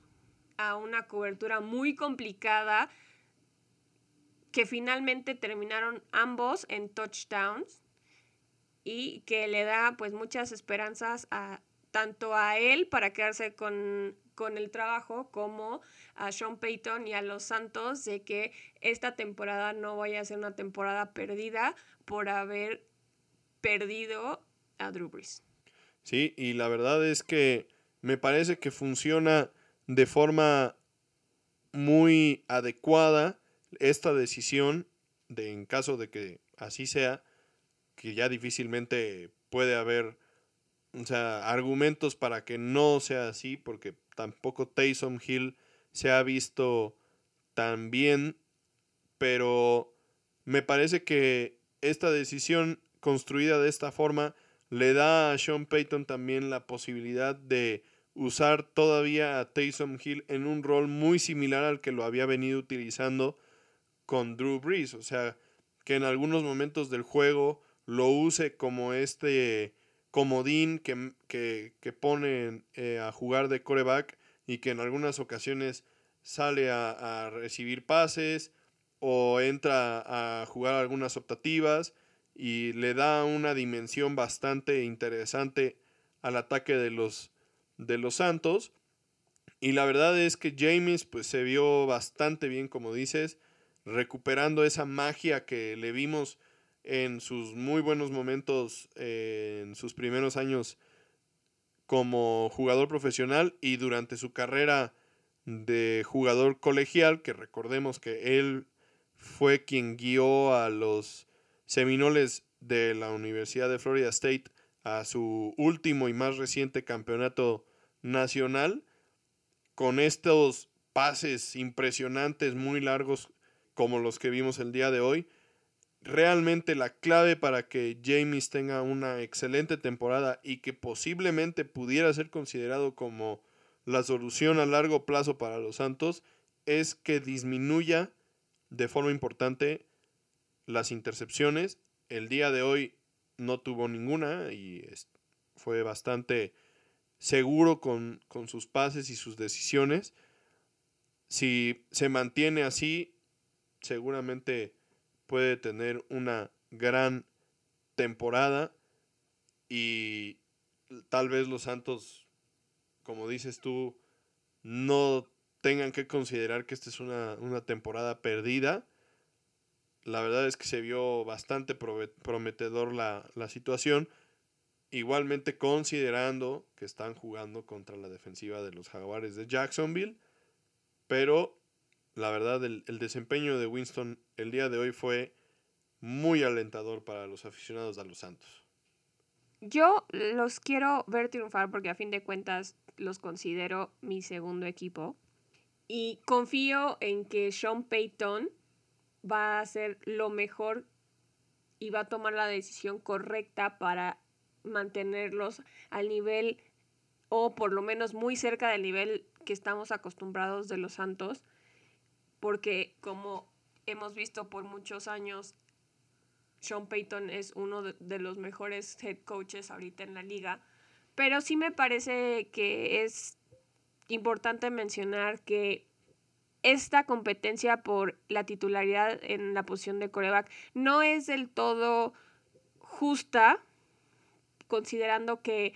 a una cobertura muy complicada que finalmente terminaron ambos en touchdowns y que le da pues muchas esperanzas a tanto a él para quedarse con, con el trabajo como a Sean Payton y a los Santos de que esta temporada no vaya a ser una temporada perdida por haber perdido a Drew Brees. Sí, y la verdad es que me parece que funciona de forma muy adecuada esta decisión de en caso de que así sea que ya difícilmente puede haber o sea, argumentos para que no sea así, porque tampoco Taysom Hill se ha visto tan bien, pero me parece que esta decisión construida de esta forma le da a Sean Payton también la posibilidad de usar todavía a Taysom Hill en un rol muy similar al que lo había venido utilizando con Drew Brees, o sea, que en algunos momentos del juego lo use como este comodín que, que, que pone eh, a jugar de coreback y que en algunas ocasiones sale a, recibir pases o entra a jugar algunas optativas y le da una dimensión bastante interesante al ataque de los, de los Santos. Y la verdad es que James pues se vio bastante bien, como dices, recuperando esa magia que le vimos en sus muy buenos momentos en sus primeros años como jugador profesional y durante su carrera de jugador colegial, que recordemos que él fue quien guió a los Seminoles de la Universidad de Florida State a su último y más reciente campeonato nacional, con estos pases impresionantes, muy largos, como los que vimos el día de hoy. Realmente la clave para que James tenga una excelente temporada y que posiblemente pudiera ser considerado como la solución a largo plazo para los Santos es que disminuya de forma importante las intercepciones. El día de hoy no tuvo ninguna y fue bastante seguro con, con sus pases y sus decisiones. Si se mantiene así, seguramente puede tener una gran temporada y tal vez los Santos, como dices tú, no tengan que considerar que esta es una, temporada perdida. La verdad es que se vio bastante prometedor la, la situación. Igualmente considerando que están jugando contra la defensiva de los Jaguares de Jacksonville. Pero la verdad, el, desempeño de Winston el día de hoy fue muy alentador para los aficionados a los Santos. Yo los quiero ver triunfar porque a fin de cuentas los considero mi segundo equipo. Y confío en que Sean Payton va a hacer lo mejor y va a tomar la decisión correcta para mantenerlos al nivel o por lo menos muy cerca del nivel que estamos acostumbrados de los Santos porque como hemos visto por muchos años, Sean Payton es uno de, los mejores head coaches ahorita en la liga, pero sí me parece que es importante mencionar que esta competencia por la titularidad en la posición de coreback no es del todo justa, considerando que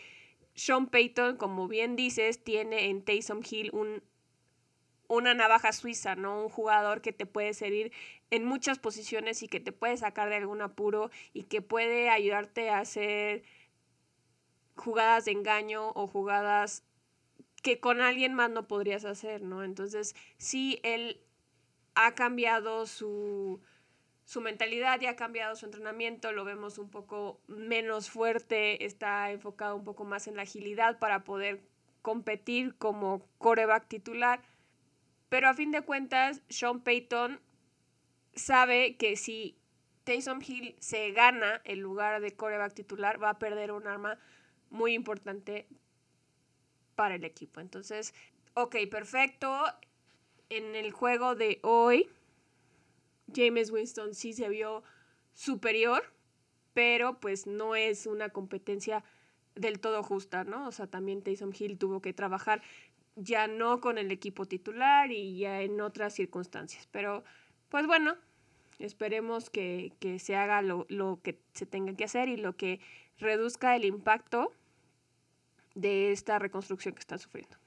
Sean Payton, como bien dices, tiene en Taysom Hill un una navaja suiza, ¿no? Un jugador que te puede servir en muchas posiciones y que te puede sacar de algún apuro y que puede ayudarte a hacer jugadas de engaño o jugadas que con alguien más no podrías hacer, ¿no? Entonces, sí, él ha cambiado su, su mentalidad y ha cambiado su entrenamiento, lo vemos un poco menos fuerte, está enfocado un poco más en la agilidad para poder competir como coreback titular pero a fin de cuentas, Sean Payton sabe que si Taysom Hill se gana el lugar de coreback titular, va a perder un arma muy importante para el equipo. Entonces, ok, perfecto. En el juego de hoy, James Winston sí se vio superior, pero pues no es una competencia del todo justa, ¿no? O sea, también Taysom Hill tuvo que trabajar ya no con el equipo titular y ya en otras circunstancias. Pero, pues bueno, esperemos que, se haga lo, lo, que se tenga que hacer y lo que reduzca el impacto de esta reconstrucción que están sufriendo.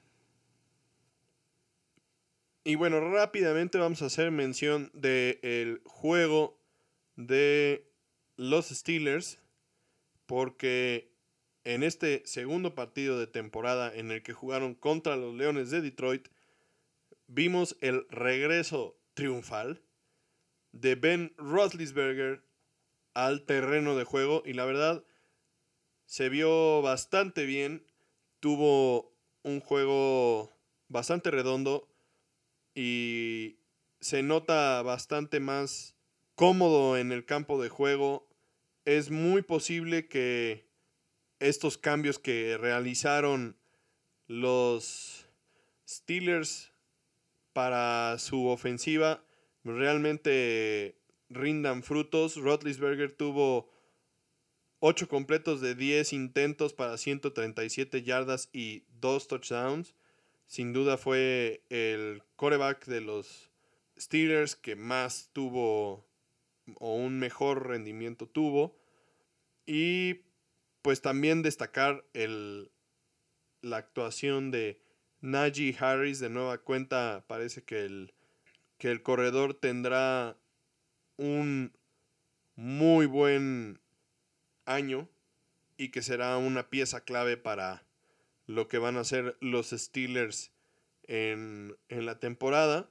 Y bueno, rápidamente vamos a hacer mención del juego de los Steelers, porque en este segundo partido de temporada en el que jugaron contra los Leones de Detroit, vimos el regreso triunfal de Ben Roethlisberger al terreno de juego y la verdad se vio bastante bien, tuvo un juego bastante redondo y se nota bastante más cómodo en el campo de juego. Es muy posible que estos cambios que realizaron los Steelers para su ofensiva realmente rindan frutos. Rotlisberger tuvo 8 completos de 10 intentos para 137 yardas y 2 touchdowns. Sin duda fue el coreback de los Steelers que más tuvo o un mejor rendimiento tuvo. Y pues también destacar el, la actuación de Najee Harris. De nueva cuenta, parece que el, que el corredor tendrá un muy buen año y que será una pieza clave para lo que van a ser los Steelers en, en la temporada.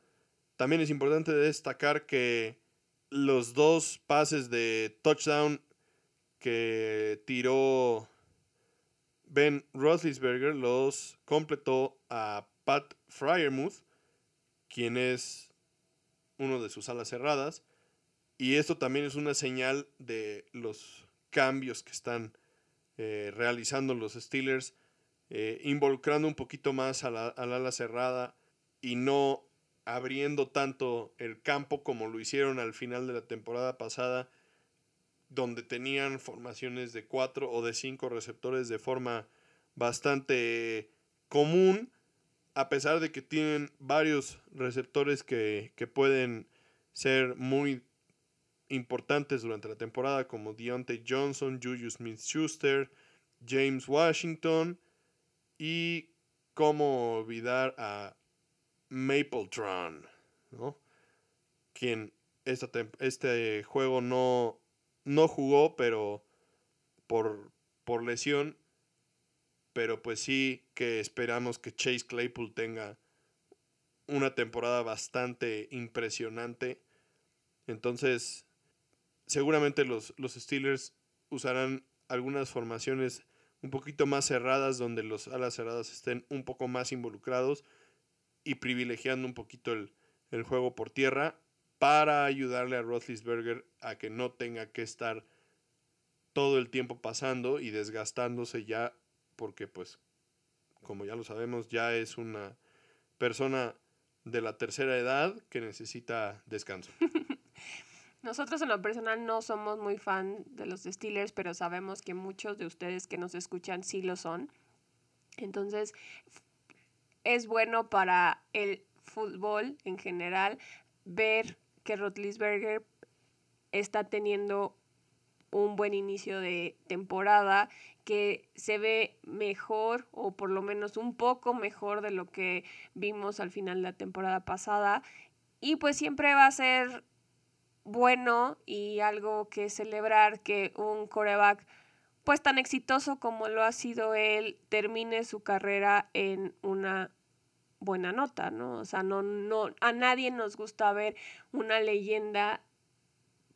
También es importante destacar que los dos pases de touchdown que tiró Ben Roethlisberger los completó a Pat Fryermuth, quien es uno de sus alas cerradas. Y esto también es una señal de los cambios que están eh, realizando los Steelers, eh, involucrando un poquito más a la, al ala cerrada y no abriendo tanto el campo como lo hicieron al final de la temporada pasada, donde tenían formaciones de cuatro o de cinco receptores de forma bastante común, a pesar de que tienen varios receptores que, que pueden ser muy importantes durante la temporada, como Deontay Johnson, Julius Smith-Schuster, James Washington y cómo olvidar a Mapletron, ¿no? Quien este juego no, no jugó, pero por, por lesión. Pero pues sí que esperamos que Chase Claypool tenga una temporada bastante impresionante. Entonces, seguramente los, los Steelers usarán algunas formaciones un poquito más cerradas, donde los alas cerradas estén un poco más involucrados y privilegiando un poquito el, juego por tierra para ayudarle a Roethlisberger a que no tenga que estar todo el tiempo pasando y desgastándose ya porque pues como ya lo sabemos ya es una persona de la tercera edad que necesita descanso. (laughs) Nosotros en lo personal no somos muy fan de los Steelers, pero sabemos que muchos de ustedes que nos escuchan sí lo son. Entonces, es bueno para el fútbol en general ver que Rotlisberger está teniendo un buen inicio de temporada, que se ve mejor o por lo menos un poco mejor de lo que vimos al final de la temporada pasada. Y pues siempre va a ser bueno y algo que celebrar que un coreback pues tan exitoso como lo ha sido él, termine su carrera en una buena nota, ¿no? O sea, no, no, a nadie nos gusta ver una leyenda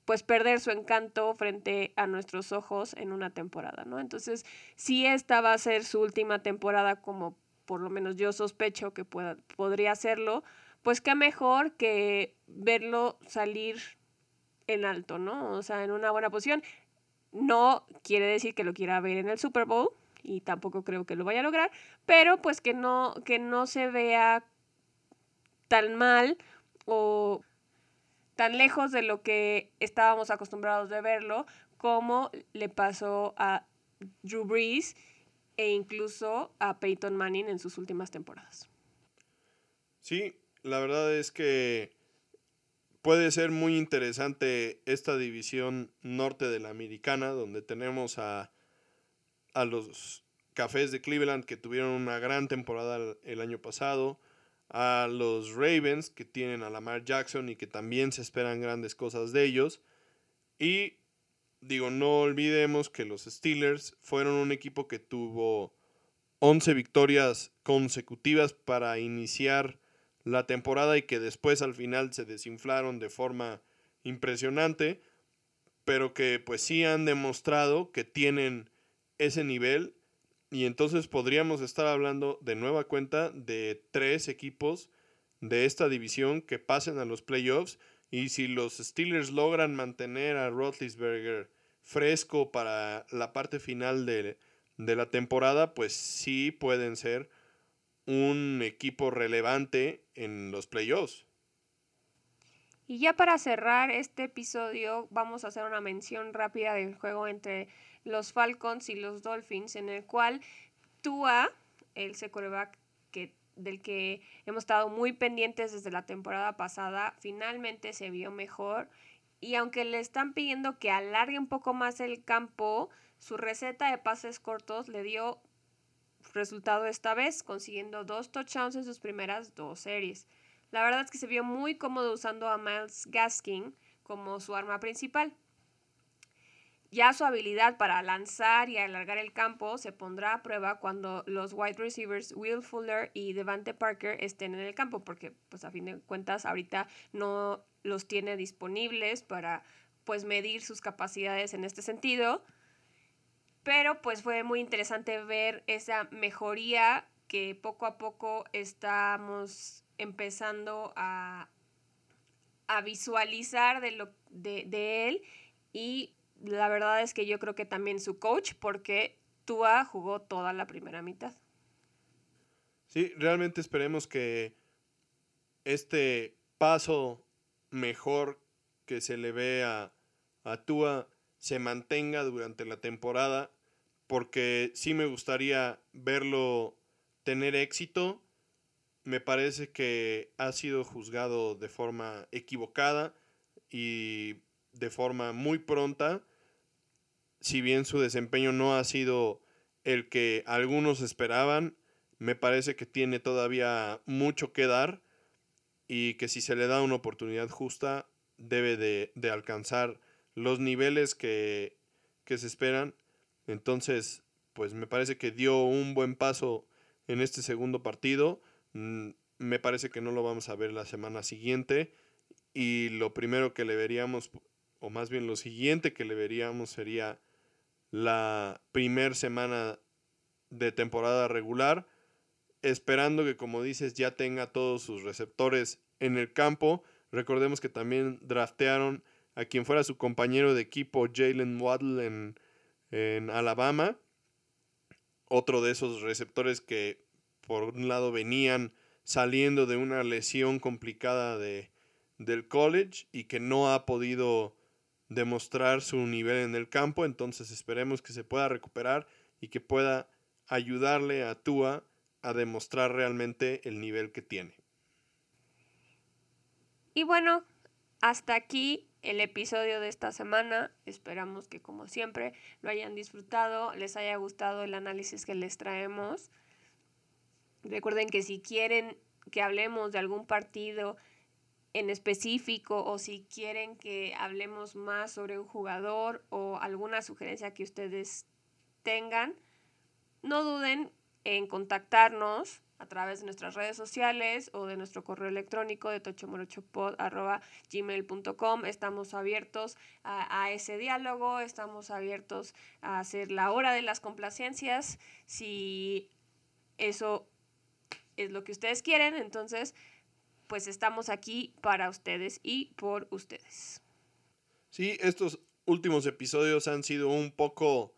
pues perder su encanto frente a nuestros ojos en una temporada, ¿no? Entonces, si esta va a ser su última temporada, como por lo menos yo sospecho que pueda, podría hacerlo, pues qué mejor que verlo salir en alto, ¿no? O sea, en una buena posición. No quiere decir que lo quiera ver en el Super Bowl y tampoco creo que lo vaya a lograr, pero pues que no, que no se vea tan mal o tan lejos de lo que estábamos acostumbrados de verlo como le pasó a Drew Brees e incluso a Peyton Manning en sus últimas temporadas. Sí, la verdad es que puede ser muy interesante esta división norte de la americana, donde tenemos a, a los Cafés de Cleveland que tuvieron una gran temporada el año pasado, a los Ravens que tienen a Lamar Jackson y que también se esperan grandes cosas de ellos. Y digo, no olvidemos que los Steelers fueron un equipo que tuvo 11 victorias consecutivas para iniciar la temporada y que después al final se desinflaron de forma impresionante, pero que pues sí han demostrado que tienen ese nivel y entonces podríamos estar hablando de nueva cuenta de tres equipos de esta división que pasen a los playoffs y si los Steelers logran mantener a Roethlisberger fresco para la parte final de, de la temporada, pues sí pueden ser un equipo relevante en los playoffs. Y ya para cerrar este episodio, vamos a hacer una mención rápida del juego entre los Falcons y los Dolphins, en el cual Tua, el coreback que, del que hemos estado muy pendientes desde la temporada pasada, finalmente se vio mejor. Y aunque le están pidiendo que alargue un poco más el campo, su receta de pases cortos le dio resultado esta vez, consiguiendo dos touchdowns en sus primeras dos series. La verdad es que se vio muy cómodo usando a Miles Gaskin como su arma principal. Ya su habilidad para lanzar y alargar el campo se pondrá a prueba cuando los wide receivers Will Fuller y Devante Parker estén en el campo, porque pues a fin de cuentas ahorita no los tiene disponibles para pues medir sus capacidades en este sentido. Pero pues fue muy interesante ver esa mejoría que poco a poco estamos empezando a, a visualizar de, lo, de, de él y la verdad es que yo creo que también su coach, porque Tua jugó toda la primera mitad. Sí, realmente esperemos que este paso mejor que se le ve a, a Tua se mantenga durante la temporada, porque sí me gustaría verlo tener éxito. Me parece que ha sido juzgado de forma equivocada y de forma muy pronta si bien su desempeño no ha sido el que algunos esperaban, me parece que tiene todavía mucho que dar y que si se le da una oportunidad justa debe de, alcanzar los niveles que, que se esperan. Entonces, pues me parece que dio un buen paso en este segundo partido. Mm, me parece que no lo vamos a ver la semana siguiente. Y lo primero que le veríamos, o más bien lo siguiente que le veríamos sería la primer semana de temporada regular, esperando que, como dices, ya tenga todos sus receptores en el campo. Recordemos que también draftearon a quien fuera su compañero de equipo, Jalen Waddle, en, en Alabama. Otro de esos receptores que, por un lado, venían saliendo de una lesión complicada de, del college y que no ha podido demostrar su nivel en el campo, entonces esperemos que se pueda recuperar y que pueda ayudarle a Tua a demostrar realmente el nivel que tiene. Y bueno, hasta aquí el episodio de esta semana. Esperamos que como siempre lo hayan disfrutado, les haya gustado el análisis que les traemos. Recuerden que si quieren que hablemos de algún partido en específico o si quieren que hablemos más sobre un jugador o alguna sugerencia que ustedes tengan, no duden en contactarnos a través de nuestras redes sociales o de nuestro correo electrónico de tochomorochopod.gmail.com. Estamos abiertos a, a, ese diálogo, estamos abiertos a hacer la hora de las complacencias. Si eso es lo que ustedes quieren, entonces pues estamos aquí para ustedes y por ustedes. Sí, estos últimos episodios han sido un poco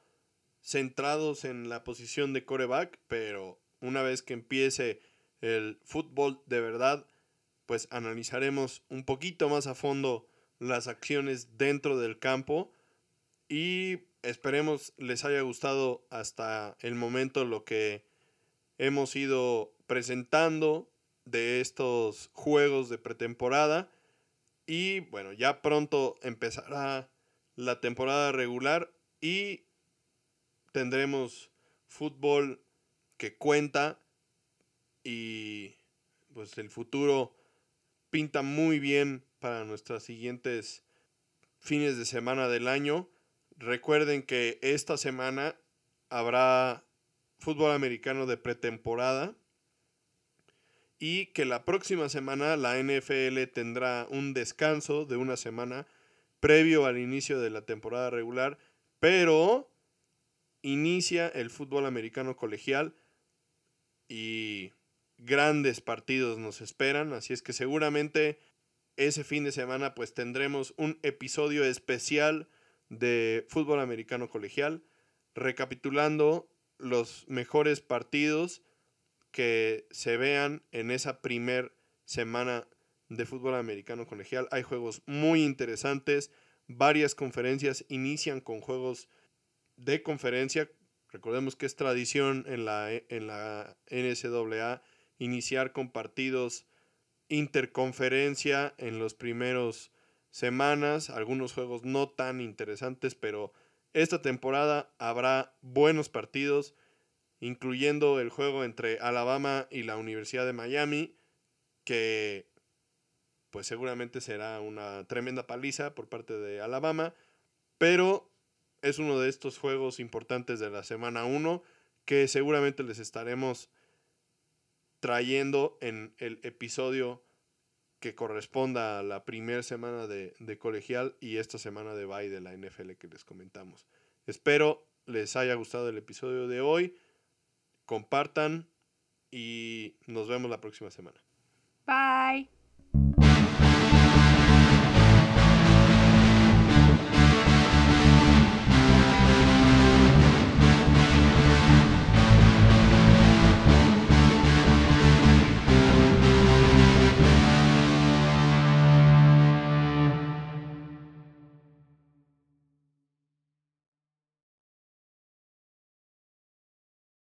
centrados en la posición de coreback, pero una vez que empiece el fútbol de verdad, pues analizaremos un poquito más a fondo las acciones dentro del campo y esperemos les haya gustado hasta el momento lo que hemos ido presentando de estos juegos de pretemporada. Y bueno, ya pronto empezará la temporada regular y tendremos fútbol que cuenta y pues el futuro pinta muy bien para nuestras siguientes fines de semana del año. Recuerden que esta semana habrá fútbol americano de pretemporada y que la próxima semana la NFL tendrá un descanso de una semana previo al inicio de la temporada regular, pero inicia el fútbol americano colegial y grandes partidos nos esperan, así es que seguramente ese fin de semana pues tendremos un episodio especial de fútbol americano colegial recapitulando los mejores partidos que se vean en esa primer semana de fútbol americano colegial. Hay juegos muy interesantes. Varias conferencias inician con juegos de conferencia. Recordemos que es tradición en la, en la NCAA iniciar con partidos interconferencia en los primeros semanas. Algunos juegos no tan interesantes, pero esta temporada habrá buenos partidos incluyendo el juego entre Alabama y la Universidad de Miami, que pues seguramente será una tremenda paliza por parte de Alabama, pero es uno de estos juegos importantes de la semana 1 que seguramente les estaremos trayendo en el episodio que corresponda a la primera semana de, de, colegial y esta semana de bye de la NFL que les comentamos. Espero les haya gustado el episodio de hoy. Compartan y nos vemos la próxima semana. Bye.